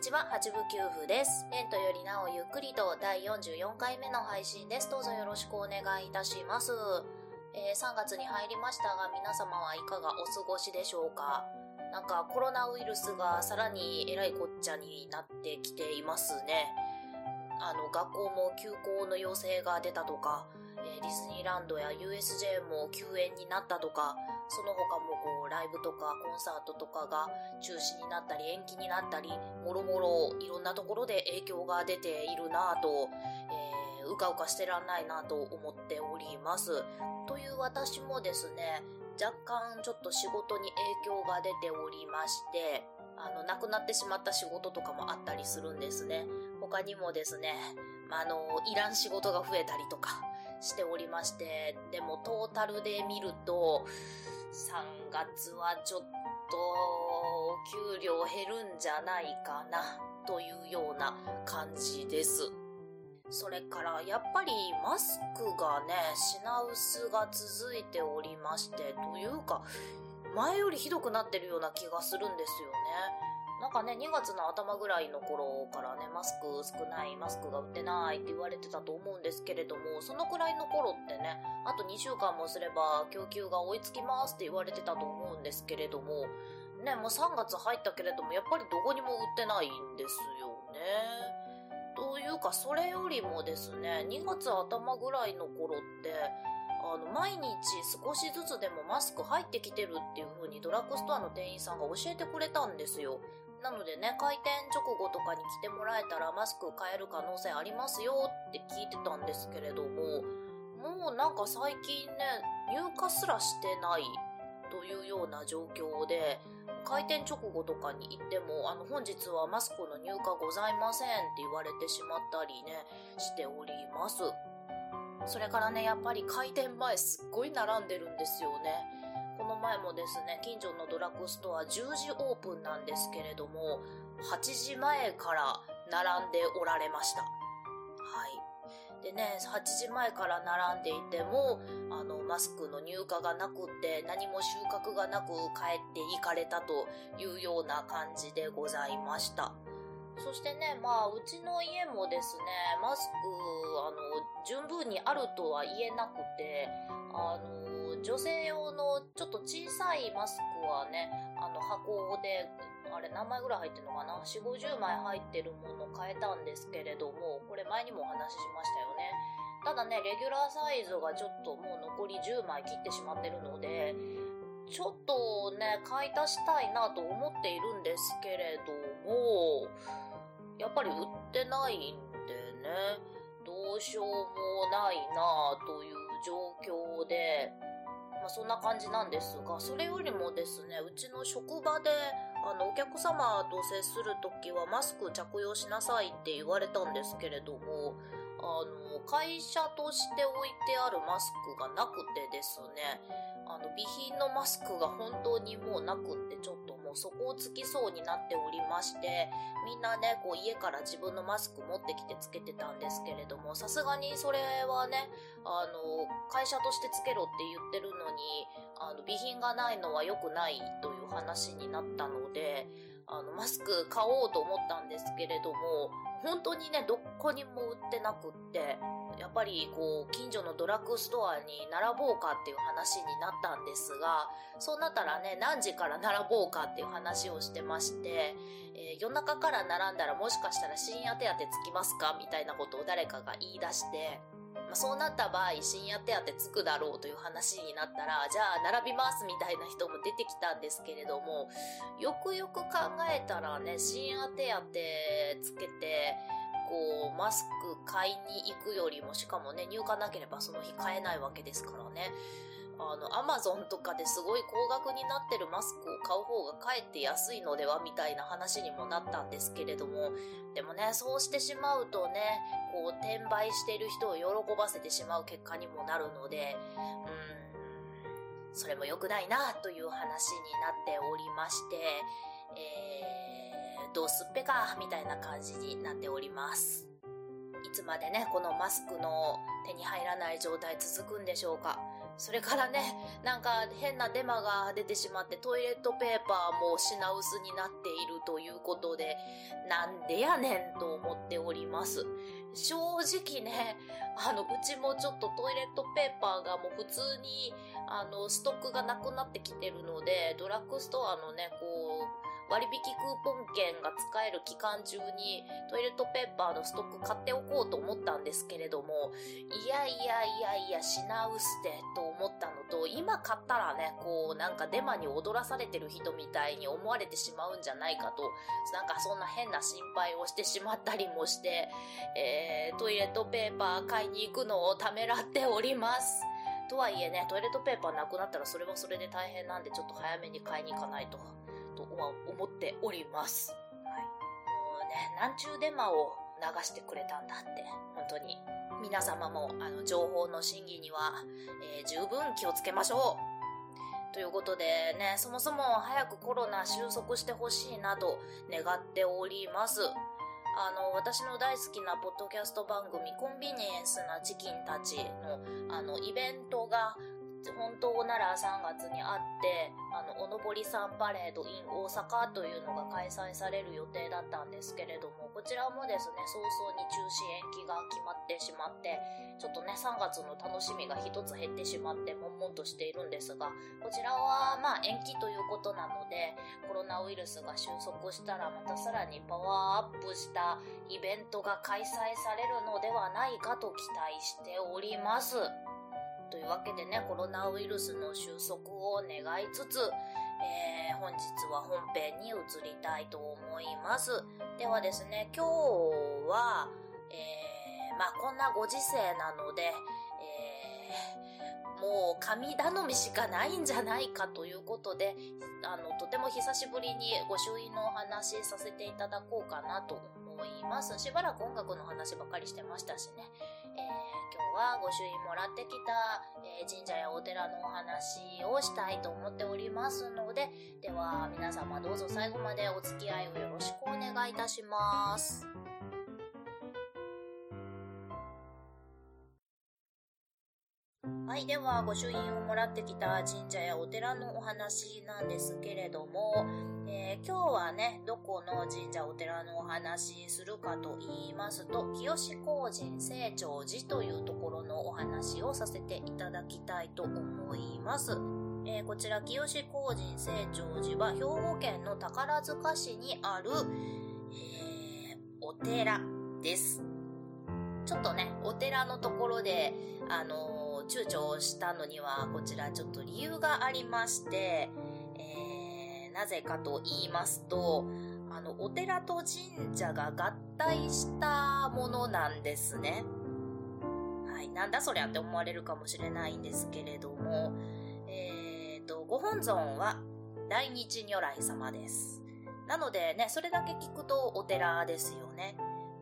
にちは、八部九夫です。レントよりなおゆっくりと第44回目の配信です。どうぞよろしくお願いいたします。えー、3月に入りましたが、皆様はいかがお過ごしでしょうか？なんかコロナウイルスがさらにえらいこっちゃになってきていますね。あの、学校も休校の要請が出たとか、え、ディズニーランドや USJ も休園になったとか、その他もこうライブとかコンサートとかが中止になったり延期になったり、もろもろいろんなところで影響が出ているなぁと、えー、うかうかしてらんないなと思っております。という私もですね、若干ちょっと仕事に影響が出ておりまして、あの、亡くなってしまった仕事とかもあったりするんですね。他にもですね、まあ、あの、いらん仕事が増えたりとかしておりまして、でもトータルで見ると、3月はちょっとお給料減るんじゃないかなというような感じです。それからやっぱりマスクがね、品薄が続いておりまして、というか前よりひどくなってるような気がするんですよね。なんかね、2月の頭ぐらいの頃からね、マスク少ない、マスクが売ってないって言われてたと思うんですけれども、そのくらいの頃ってね、あと2週間もすれば供給が追いつきますって言われてたと思うんですけれども、ね、もう3月入ったけれども、やっぱりどこにも売ってないんですよね。というか、それよりもですね、2月頭ぐらいの頃って、あの、毎日少しずつでもマスク入ってきてるっていう風にドラッグストアの店員さんが教えてくれたんですよ。なのでね、開店直後とかに来てもらえたらマスク買える可能性ありますよって聞いてたんですけれども、もうなんか最近ね、入荷すらしてないというような状況で、開店直後とかに行っても、あの、本日はマスクの入荷ございませんって言われてしまったりね、しております。それからね、やっぱり開店前すっごい並んでるんですよね。この前もですね、近所のドラッグストア10時オープンなんですけれども、8時前から並んでおられました。はい。でね、8時前から並んでいても、あの、マスクの入荷がなくって何も収穫がなく帰って行かれたというような感じでございました。そしてね、まあ、うちの家もですね、マスク、あの、十分にあるとは言えなくて、あの、女性用のちょっと小さいマスクはね、あの、箱で、あれ何枚ぐらい入ってるのかな ?4、50枚入ってるもの変えたんですけれども、これ前にもお話ししましたよね。ただね、レギュラーサイズがちょっともう残り10枚切ってしまってるので、ちょっとね、買い足したいなと思っているんですけれども、やっぱり売ってないんでね、どうしようもないなという状況で、そんな感じなんですが、それよりもですね、うちの職場で、あの、お客様と接する時はマスク着用しなさいって言われたんですけれども、あの、会社として置いてあるマスクがなくてですね、あの、備品のマスクが本当にもうなくってちょっともう底をつきそうになっておりまして、みんなね、こう家から自分のマスク持ってきてつけてたんですけれども、さすがにそれはね、あの、会社としてつけろって言ってるのに、あの、備品がないのは良くないという話になったので、あの、マスク買おうと思ったんですけれども、本当にね、どこにも売ってなくって、やっぱりこう、近所のドラッグストアに並ぼうかっていう話になったんですが、そうなったらね、何時から並ぼうかっていう話をしてまして、えー、夜中から並んだらもしかしたら深夜手当つきますかみたいなことを誰かが言い出して、まあ、そうなった場合、深夜手当つくだろうという話になったら、じゃあ並びますみたいな人も出てきたんですけれども、よくよく考えたらね、深夜手当つけて、こう、マスク買いに行くよりも、しかもね、入荷なければその日買えないわけですからね。あの、アマゾンとかですごい高額になってるマスクを買う方がかえって安いのではみたいな話にもなったんですけれども、でもね、そうしてしまうとね、こう、転売してる人を喜ばせてしまう結果にもなるので、うん、それも良くないなという話になっておりまして、えー、どうすっぺか、みたいな感じになっております。いつまでね、このマスクの手に入らない状態続くんでしょうか。それからね、なんか変なデマが出てしまってトイレットペーパーも品薄になっているということで、なんでやねんと思っております。正直ね、あの、うちもちょっとトイレットペーパーがもう普通に、あの、ストックがなくなってきてるので、ドラッグストアのね、こう、割引クーポン券が使える期間中にトイレットペーパーのストック買っておこうと思ったんですけれども、いやいやいやいや、品薄でと思ったのと、今買ったらね、こう、なんかデマに踊らされてる人みたいに思われてしまうんじゃないかと、なんかそんな変な心配をしてしまったりもして、えー、トイレットペーパー買いに行くのをためらっております。とはいえね、トイレットペーパーなくなったらそれはそれで大変なんでちょっと早めに買いに行かないと。と思っております。はい。もうね、なんちゅうデマを流してくれたんだって、本当に。皆様も、あの、情報の審議には、えー、十分気をつけましょう。ということでね、そもそも早くコロナ収束してほしいなと願っております。あの、私の大好きなポッドキャスト番組、コンビニエンスなチキンたちの、あの、イベントが本当なら3月にあって、あの、おのぼりさんパレード in 大阪というのが開催される予定だったんですけれども、こちらもですね、早々に中止延期が決まってしまって、ちょっとね、3月の楽しみが一つ減ってしまって、悶々としているんですが、こちらはまあ延期ということなので、コロナウイルスが収束したらまたさらにパワーアップしたイベントが開催されるのではないかと期待しております。というわけでね、コロナウイルスの収束を願いつつ、えー、本日は本編に移りたいと思います。ではですね、今日は、えー、まあこんなご時世なので、えー、もう神頼みしかないんじゃないかということで、あの、とても久しぶりにご朱印のお話させていただこうかなと思います。思いますしばらく音楽の話ばっかりしてましたしね。えーはご朱印もらってきた、えー、神社やお寺のお話をしたいと思っておりますので、では皆様どうぞ最後までお付き合いをよろしくお願いいたします。はい。では、御朱印をもらってきた神社やお寺のお話なんですけれども、えー、今日はね、どこの神社お寺のお話するかと言いますと、清志工人清長寺というところのお話をさせていただきたいと思います。えー、こちら、清志工人清長寺は兵庫県の宝塚市にある、えー、お寺です。ちょっとね、お寺のところで、あの躊躇したのには、こちらちょっと理由がありまして、えー、なぜかと言いますと、あの、お寺と神社が合体したものなんですね。はい、なんだそりゃって思われるかもしれないんですけれども、えーと、ご本尊は大日如来様です。なのでね、それだけ聞くとお寺ですよね。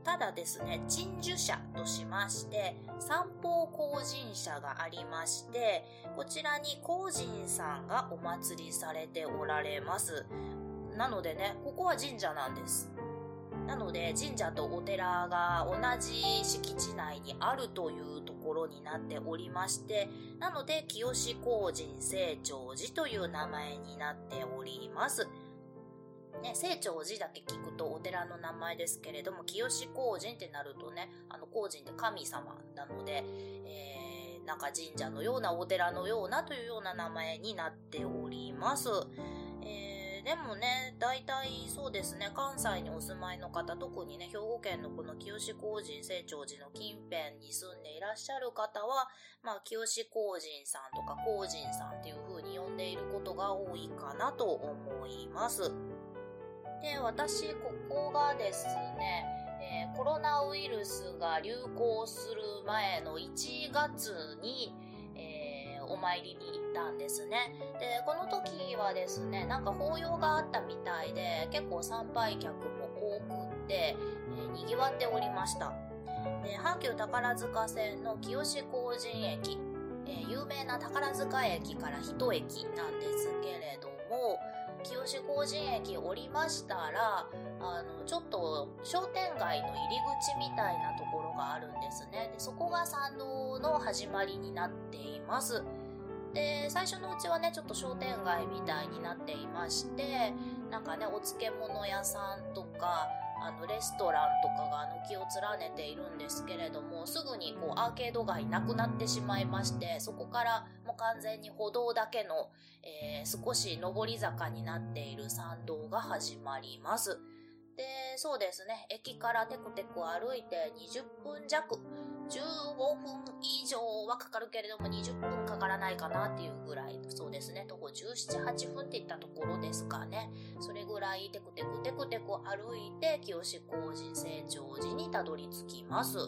ただですね、鎮守社としまして、三方公人社がありまして、こちらに公人さんがお祭りされておられます。なのでね、ここは神社なんです。なので、神社とお寺が同じ敷地内にあるというところになっておりまして、なので、清志公人聖長寺という名前になっております。ね、清張寺だけ聞くとお寺の名前ですけれども、清志公人ってなるとね、あの、公人って神様なので、えー、なんか神社のようなお寺のようなというような名前になっております。えー、でもね、大体そうですね、関西にお住まいの方、特にね、兵庫県のこの清志公人清張寺の近辺に住んでいらっしゃる方は、まあ、清志公人さんとか公人さんっていう風に呼んでいることが多いかなと思います。で、私、ここがですね、えー、コロナウイルスが流行する前の1月に、えー、お参りに行ったんですね。で、この時はですね、なんか法要があったみたいで、結構参拝客も多くって、えー、賑わっておりました。で、阪急宝塚線の清志工人駅、え、有名な宝塚駅から一駅なんですけれども、清志工人駅降りましたら、あの、ちょっと商店街の入り口みたいなところがあるんですね。でそこが参道の始まりになっています。で、最初のうちはね、ちょっと商店街みたいになっていまして、なんかね、お漬物屋さんとか、あの、レストランとかが気を連ねているんですけれども、すぐにこう、アーケード街なくなってしまいまして、そこからもう完全に歩道だけの、えー、少し上り坂になっている参道が始まります。で、そうですね、駅からテクテク歩いて20分弱、はかかるけれども20分かからないかなっていうぐらい、そうですね、徒歩17、8分っていったところですかね。それぐらいテクテクテクテク歩いて、清志工人成長寺にたどり着きます。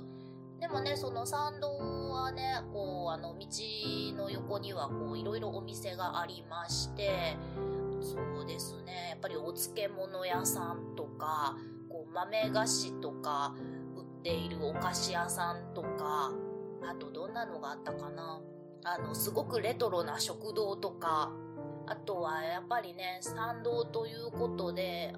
でもね、その参道はね、こう、あの、道の横にはこう、いろいろお店がありまして、そうですね。やっぱりお漬物屋さんとか、こう豆菓子とか売っているお菓子屋さんとか、あとどんなのがあったかな？あの、すごくレトロな食堂とか、あとはやっぱりね、参道ということで、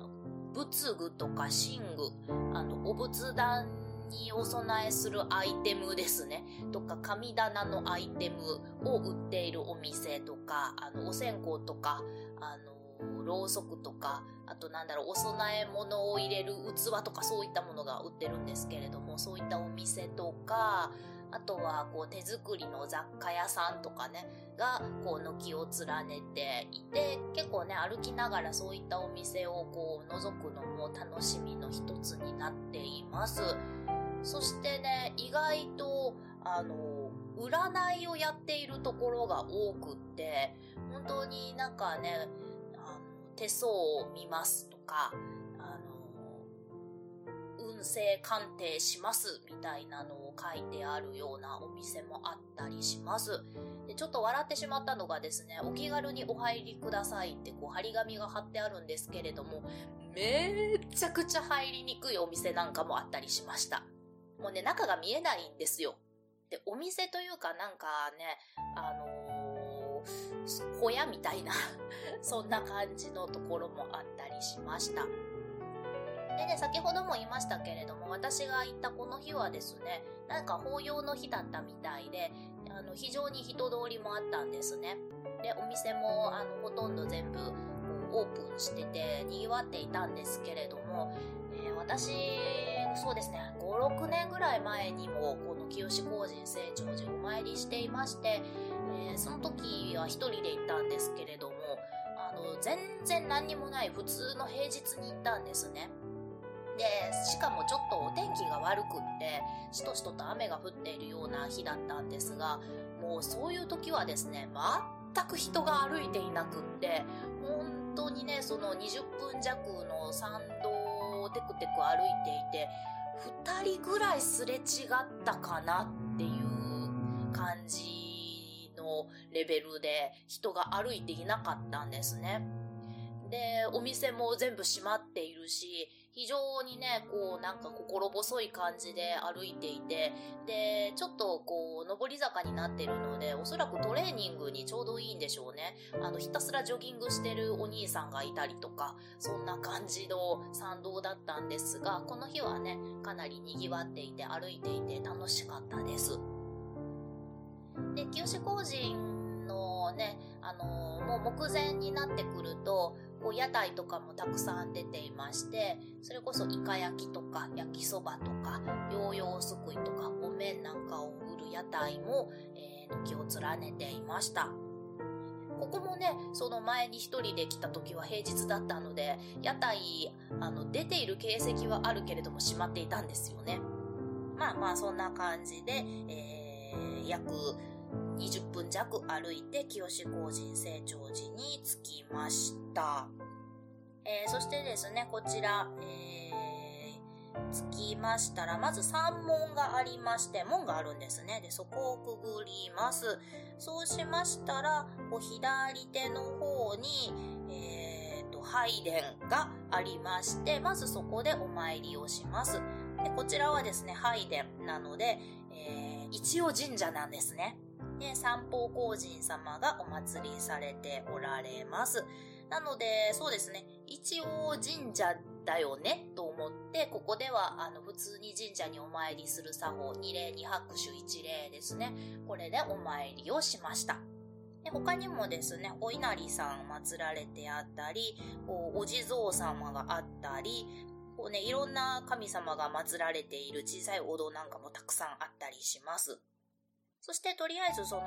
仏具とか寝具、あの、お仏壇にお供えするアイテムですね。とか、神棚のアイテムを売っているお店とか、あの、お線香とか、あの、ろうそくとか、あとなんだろう、お供え物を入れる器とかそういったものが売ってるんですけれども、そういったお店とか、あとはこう手作りの雑貨屋さんとかね、がこう軒を連ねていて、結構ね、歩きながらそういったお店をこう覗くのも楽しみの一つになっています。そしてね、意外と、あの、占いをやっているところが多くって、本当になんかねあの、手相を見ますとか、あの、運勢鑑定しますみたいなの書いてあるようなお店もあったりします。でちょっと笑ってしまったのがですね、お気軽にお入りくださいってこう張り紙が貼ってあるんですけれども、めちゃくちゃ入りにくいお店なんかもあったりしました。もうね、中が見えないんですよ。で、お店というかなんかね、あのー小屋みたいな そんな感じのところもあったりしました。でね、先ほども言いましたけれども、私が行ったこの日はですね、なんか法要の日だったみたいで、あの、非常に人通りもあったんですね。で、お店も、あの、ほとんど全部、オープンしてて、賑わっていたんですけれども、えー、私、そうですね、5、6年ぐらい前にも、この清志工人成長寺お参りしていまして、えー、その時は一人で行ったんですけれども、あの、全然何にもない普通の平日に行ったんですね。で、しかもちょっとお天気が悪くって、しとしとと雨が降っているような日だったんですが、もうそういう時はですね、全く人が歩いていなくって、本当にね、その20分弱の参道をテクテク歩いていて、2人ぐらいすれ違ったかなっていう感じのレベルで人が歩いていなかったんですね。で、お店も全部閉まっているし、非常にね、こうなんか心細い感じで歩いていて、で、ちょっとこう、上り坂になってるので、おそらくトレーニングにちょうどいいんでしょうね。あの、ひたすらジョギングしてるお兄さんがいたりとか、そんな感じの参道だったんですが、この日はね、かなり賑わっていて歩いていて楽しかったです。で、清志工人ね、あのー、もう目前になってくると、こう屋台とかもたくさん出ていまして、それこそイカ焼きとか焼きそばとか、ヨーヨーすくいとかお麺なんかを売る屋台も、えー、軒を連ねていました。ここもね、その前に一人で来た時は平日だったので、屋台、あの、出ている形跡はあるけれども閉まっていたんですよね。まあまあ、そんな感じで、えー、約20分弱歩いて清志工人成長寺に着きました。えー、そしてですね、こちら、えー、着きましたら、まず山門がありまして、門があるんですね。で、そこをくぐります。そうしましたら、こう左手の方に、えーと、拝殿がありまして、まずそこでお参りをします。でこちらはですね、拝殿なので、えー、一応神社なんですね。で、三宝光神様がお祭りされておられます。なので、そうですね、一応神社だよねと思って、ここではあの普通に神社にお参りする作法、二礼二拍手一礼ですね。これでお参りをしました。で他にもですね、お稲荷さん祀られてあったり、お地蔵様があったり、こうね、いろんな神様が祀られている小さいお堂なんかもたくさんあったりします。そしてとりあえずその、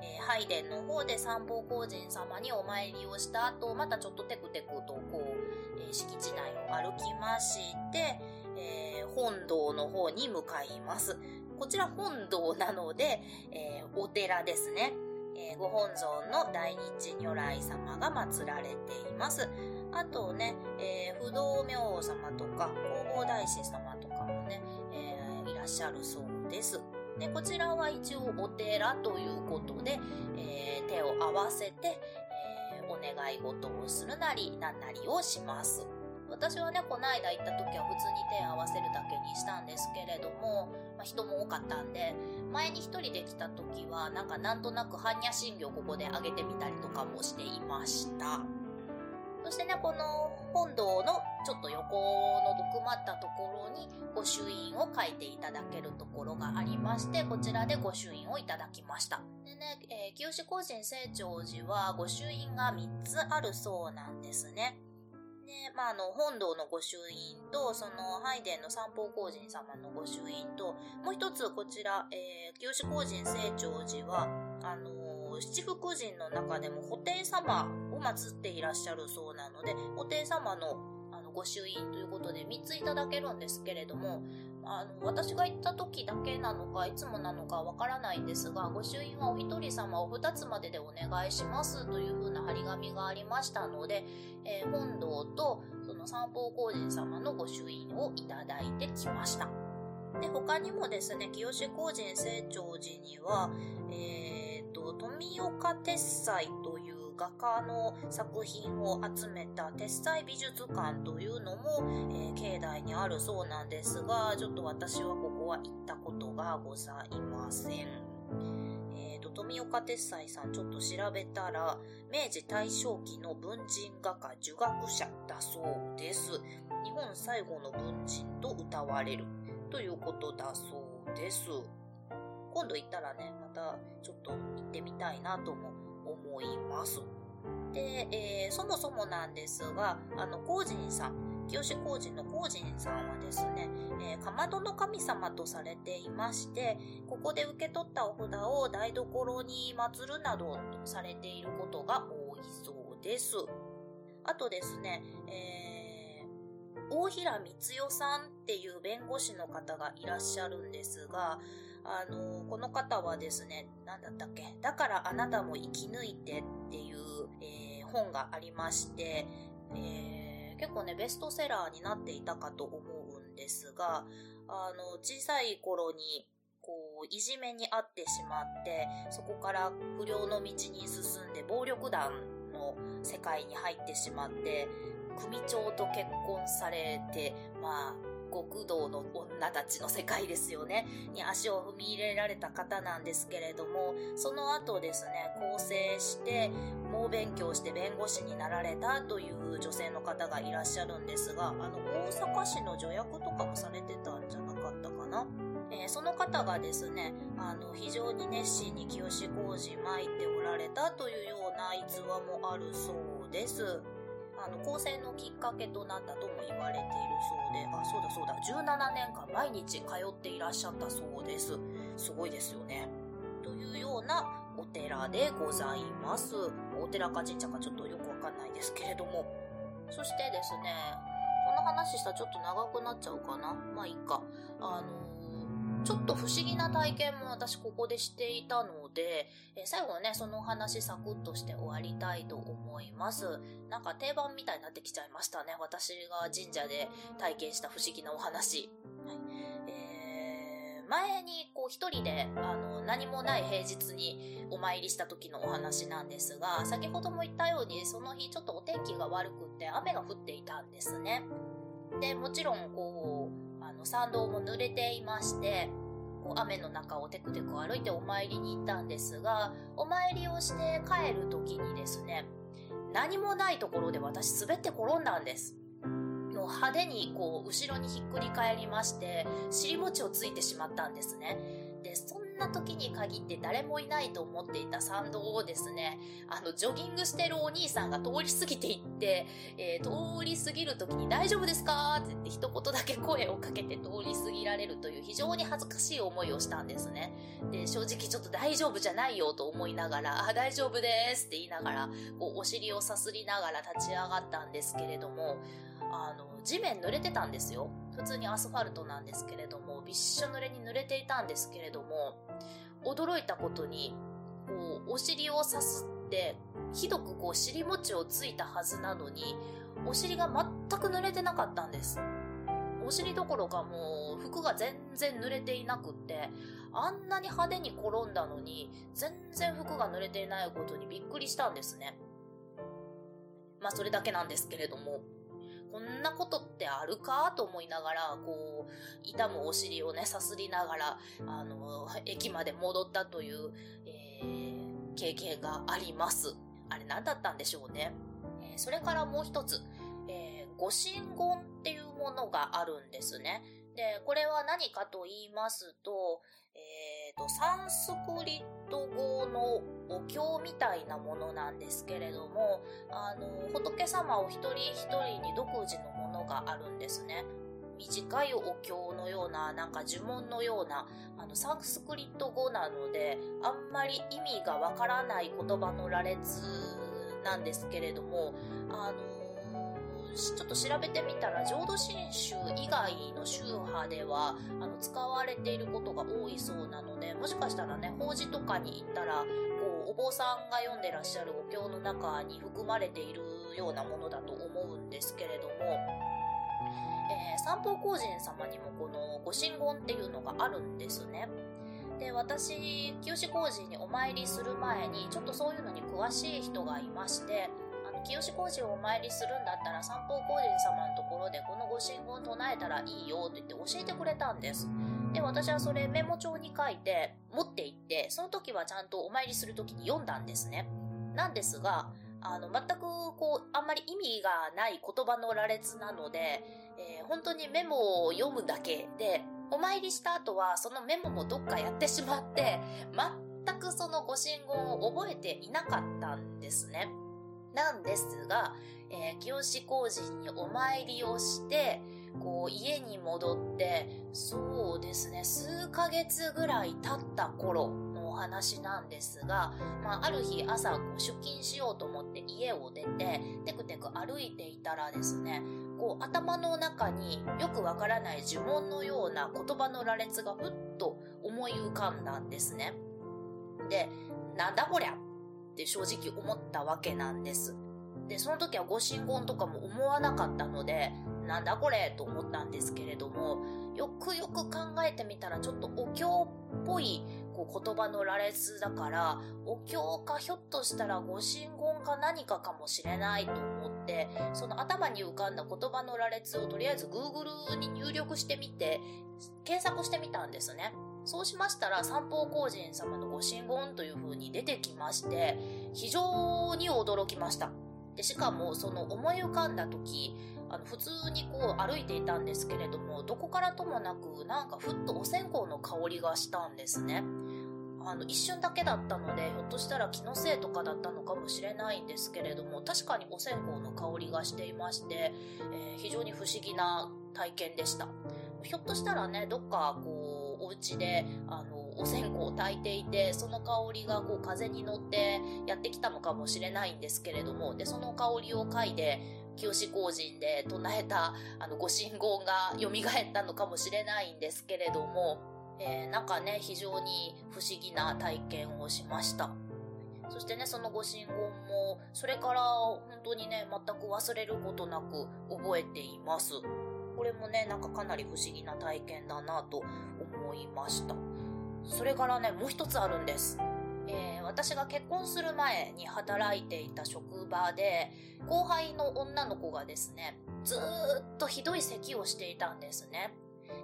えー、拝殿の方で三宝光神様にお参りをした後、またちょっとテクテクとこう、えー、敷地内を歩きまして、えー、本堂の方に向かいます。こちら本堂なので、えお寺ですね。えご本尊の大日如来様が祀られています。あとね、え不動明王様とか、弘法大師様とかもね、えいらっしゃるそうです。で、こちらは一応お寺ということで、えー、手を合わせて、えー、お願い事をするなり、なんなりをします。私はね、この間行った時は普通に手を合わせるだけにしたんですけれども、まあ、人も多かったんで、前に一人で来た時は、なんかなんとなく般若心経ここであげてみたりとかもしていました。そしてね、この本堂のちょっと横の毒まったところに御朱印を書いていただけるところがありまして、こちらで御朱印をいただきました。でね、えー、清志工人清張寺は御朱印が3つあるそうなんですね。で、まあ、あの、本堂の御朱印と、その、拝殿の三宝工人様の御朱印と、もう一つこちら、えー、清志工人清張寺は、あのー、七福神の中でも布袋様を祀っていらっしゃるそうなので、布袋様のあの御朱印ということで3ついただけるんですけれども、あの、私が行った時だけなのか、いつもなのかわからないんですが、御朱印はお一人様お二つまででお願いしますという風な張り紙がありましたので、えー、本堂とその三宝工人様の御朱印をいただいてきました。で、他にもですね、清志工人清張寺には、えー、と、富岡鉄斎という画家の作品を集めた鉄彩美術館というのも、えー、境内にあるそうなんですが、ちょっと私はここは行ったことがございません。えーと、富岡鉄斎さんちょっと調べたら、明治大正期の文人画家儒学者だそうです。日本最後の文人と歌われるということだそうです。今度行ったらね、またちょっと行ってみたいなとも思います。で、えー、そもそもなんですが、あの、光神さん、清志光神の光神さんはですね、えー、かまどの神様とされていまして、ここで受け取ったお札を台所に祀るなどされていることが多いそうです。あとですね、えー、大平光代さんっていう弁護士の方がいらっしゃるんですが、あの、この方はですね、何だったっけ？だからあなたも生き抜いてっていう、えー、本がありまして、えー、結構ね、ベストセラーになっていたかと思うんですが、あの、小さい頃に、こう、いじめにあってしまって、そこから不良の道に進んで暴力団の世界に入ってしまって、組長と結婚されて、まあ、極道の女たちの世界ですよね、に足を踏み入れられた方なんですけれども、その後ですね、更生して、猛勉強して弁護士になられたという女性の方がいらっしゃるんですが、あの、大阪市の助役とかもされてたんじゃなかったかな。えー、その方がですね、あの、非常に熱心に清志工事巻いておられたというような逸話もあるそうです。あの、構成のきっかけとなったとも言われているそうで、あ、そうだそうだ、17年間毎日通っていらっしゃったそうです。すごいですよね。というようなお寺でございます。お寺か神社かちょっとよくわかんないですけれども。そしてですね、この話したらちょっと長くなっちゃうかな。まあいいか。あのちょっと不思議な体験も私ここでしていたので、え最後はね、そのお話サクッとして終わりたいと思います。なんか定番みたいになってきちゃいましたね。私が神社で体験した不思議なお話。はい、前にこう一人で、あの、何もない平日にお参りした時のお話なんですが、先ほども言ったように、その日ちょっとお天気が悪くって雨が降っていたんですね。で、もちろん、こう、あの、参道も濡れていまして、雨の中をテクテク歩いてお参りに行ったんですが、お参りをして帰る時にですね、何もないところで私滑って転んだんです。もう派手にこう後ろにひっくり返りまして、尻餅をついてしまったんですね。で、そんな時に限って誰もいないと思っていた参道をですね、あの、ジョギングしてるお兄さんが通り過ぎていって、えー、通り過ぎる時に大丈夫ですか？って言って一言だけ声をかけて通り過ぎられるという非常に恥ずかしい思いをしたんですね。で、正直ちょっと大丈夫じゃないよと思いながら、あ、大丈夫ですって言いながら、こう、お尻をさすりながら立ち上がったんですけれども、あの、地面濡れてたんですよ。普通にアスファルトなんですけれども、びっしょ濡れに濡れていたんですけれども、驚いたことに、こう、お尻をさすって、ひどくこう、尻餅をついたはずなのに、お尻が全く濡れてなかったんです。お尻どころかもう、服が全然濡れていなくって、あんなに派手に転んだのに、全然服が濡れていないことにびっくりしたんですね。まあ、それだけなんですけれども。こんなことってあるかと思いながら、こう、痛むお尻をね、さすりながら、あの、駅まで戻ったという、えー、経験があります。あれ何だったんでしょうね。えー、それからもう一つ、えー、ご神言っていうものがあるんですね。で、これは何かと言いますと、えっ、ー、と、サンスクリット語のお経みたいなものなんですけれども、あの、仏様お一人一人に独自のものがあるんですね。短いお経のような、なんか呪文のような、あの、サンスクリット語なので、あんまり意味がわからない言葉の羅列なんですけれども、あの、ちょっと調べてみたら、浄土真宗以外の宗派では、あの、使われていることが多いそうなので、もしかしたらね、法事とかに行ったら、こう、お坊さんが読んでらっしゃるお経の中に含まれているようなものだと思うんですけれども、えー、三宝法人様にもこのご神言っていうのがあるんですね。で、私、清志工事にお参りする前に、ちょっとそういうのに詳しい人がいまして、清志工事をお参りするんだったら三宝工人様のところでこのご神言唱えたらいいよって言って教えてくれたんです。で、私はそれメモ帳に書いて持って行って、その時はちゃんとお参りする時に読んだんですね。なんですが、あの、全くこう、あんまり意味がない言葉の羅列なので、えー、本当にメモを読むだけで、お参りした後はそのメモもどっかやってしまって、全くそのご神言を覚えていなかったんですね。なんですが、えー、清志工人にお参りをして、こう家に戻って、そうですね、数ヶ月ぐらい経った頃のお話なんですが、まあ、ある日朝こう出勤しようと思って家を出て、テクテク歩いていたらですね、こう頭の中によくわからない呪文のような言葉の羅列がふっと思い浮かんだんですね。で、なんだこりゃって正直思ったわけなんです。で、その時はご神言とかも思わなかったので、なんだこれと思ったんですけれども、よくよく考えてみたらちょっとお経っぽいこう言葉の羅列だから、お経かひょっとしたらご神言か何かかもしれないと思って、その頭に浮かんだ言葉の羅列をとりあえず Google に入力してみて、検索してみたんですね。そうしましたら、三宝工人様のご神言という風に出てきまして、非常に驚きました。で、しかも、その思い浮かんだ時、あの、普通にこう歩いていたんですけれども、どこからともなく、なんかふっとお線香の香りがしたんですね。あの、一瞬だけだったので、ひょっとしたら気のせいとかだったのかもしれないんですけれども、確かにお線香の香りがしていまして、えー、非常に不思議な体験でした。ひょっとしたらね、どっかこう、家で、あの、お線香を焚いていて、その香りがこう風に乗ってやってきたのかもしれないんですけれども、で、その香りを嗅いで、清志工人で唱えた、あの、ご神言が蘇ったのかもしれないんですけれども、えー、なんかね、非常に不思議な体験をしました。そしてね、そのご神言も、それから本当にね、全く忘れることなく覚えています。これもね、なんかかなり不思議な体験だなと思いました。それからね、もう一つあるんです。えー、私が結婚する前に働いていた職場で、後輩の女の子がですね、ずーっとひどい咳をしていたんですね。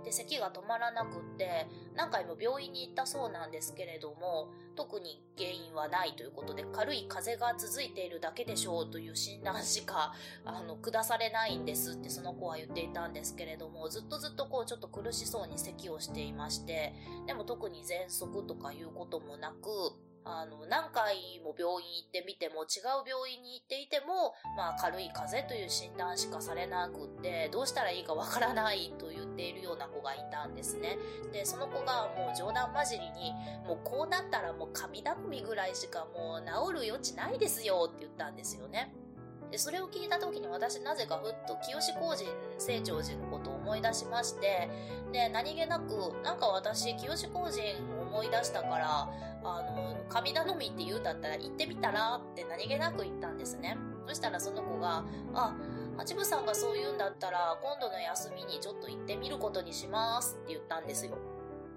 で、咳が止まらなくって、何回も病院に行ったそうなんですけれども、特に原因はないということで、軽い風邪が続いているだけでしょうという診断しか、あの、下されないんですってその子は言っていたんですけれども、ずっとずっとこう、ちょっと苦しそうに咳をしていまして、でも特に喘息とかいうこともなく、あの、何回も病院行ってみても、違う病院に行っていても、まあ、軽い風邪という診断しかされなくって、どうしたらいいかわからないと言っているような子がいたんですね。で、その子がもう冗談交じりに、もうこうなったらもう神頼みぐらいしかもう治る余地ないですよって言ったんですよね。で、それを聞いた時に私なぜかふっと清志工人清張寺のことを思い出しまして、で、何気なく、なんか私清志工人を思い出したから、あの、神頼みって言うんだったら行ってみたらって何気なく言ったんですね。そしたらその子が、あ、八部さんがそう言うんだったら今度の休みにちょっと行ってみることにしますって言ったんですよ。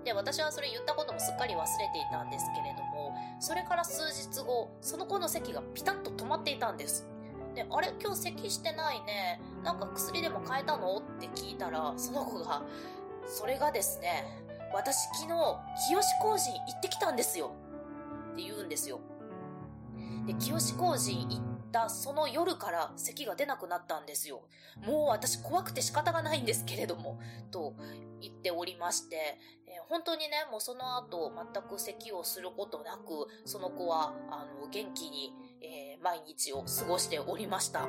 で、私はそれ言ったこともすっかり忘れていたんですけれども、それから数日後、その子の席がピタッと止まっていたんです。で、あれ今日咳してないね。なんか薬でも変えたの？って聞いたら、その子が、それがですね、私昨日、清志工人行ってきたんですよ。って言うんですよ。で、清志工人行ったその夜から咳が出なくなったんですよ。もう私怖くて仕方がないんですけれども、と言っておりまして、えー本当にね、もうその後全く咳をすることなく、その子は、あの、元気に、えー毎日を過ごしておりました。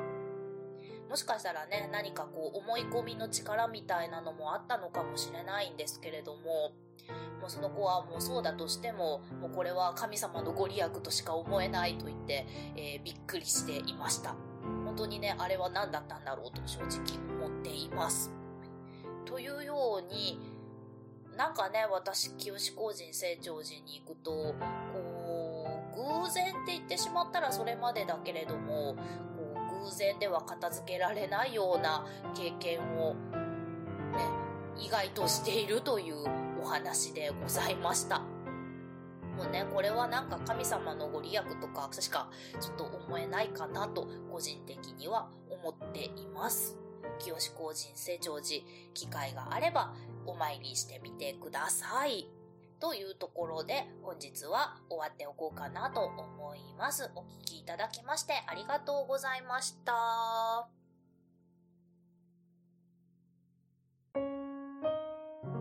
もしかしたらね、何かこう思い込みの力みたいなのもあったのかもしれないんですけれども、もうその子はもうそうだとしても、もうこれは神様のご利益としか思えないと言って、えーびっくりしていました。本当にね、あれは何だったんだろうと正直思っています。というように、なんかね、私、清志工人成長寺に行くと、こう、偶然って言ってしまったらそれまでだけれども、こう偶然では片付けられないような経験を、ね、意外としているというお話でございました。もうね、これはなんか神様のご利益とかしかちょっと思えないかなと個人的には思っています。清志工人成長寺、機会があればお参りしてみてください。というところで本日は終わっておこうかなと思います。お聞きいただきましてありがとうございました。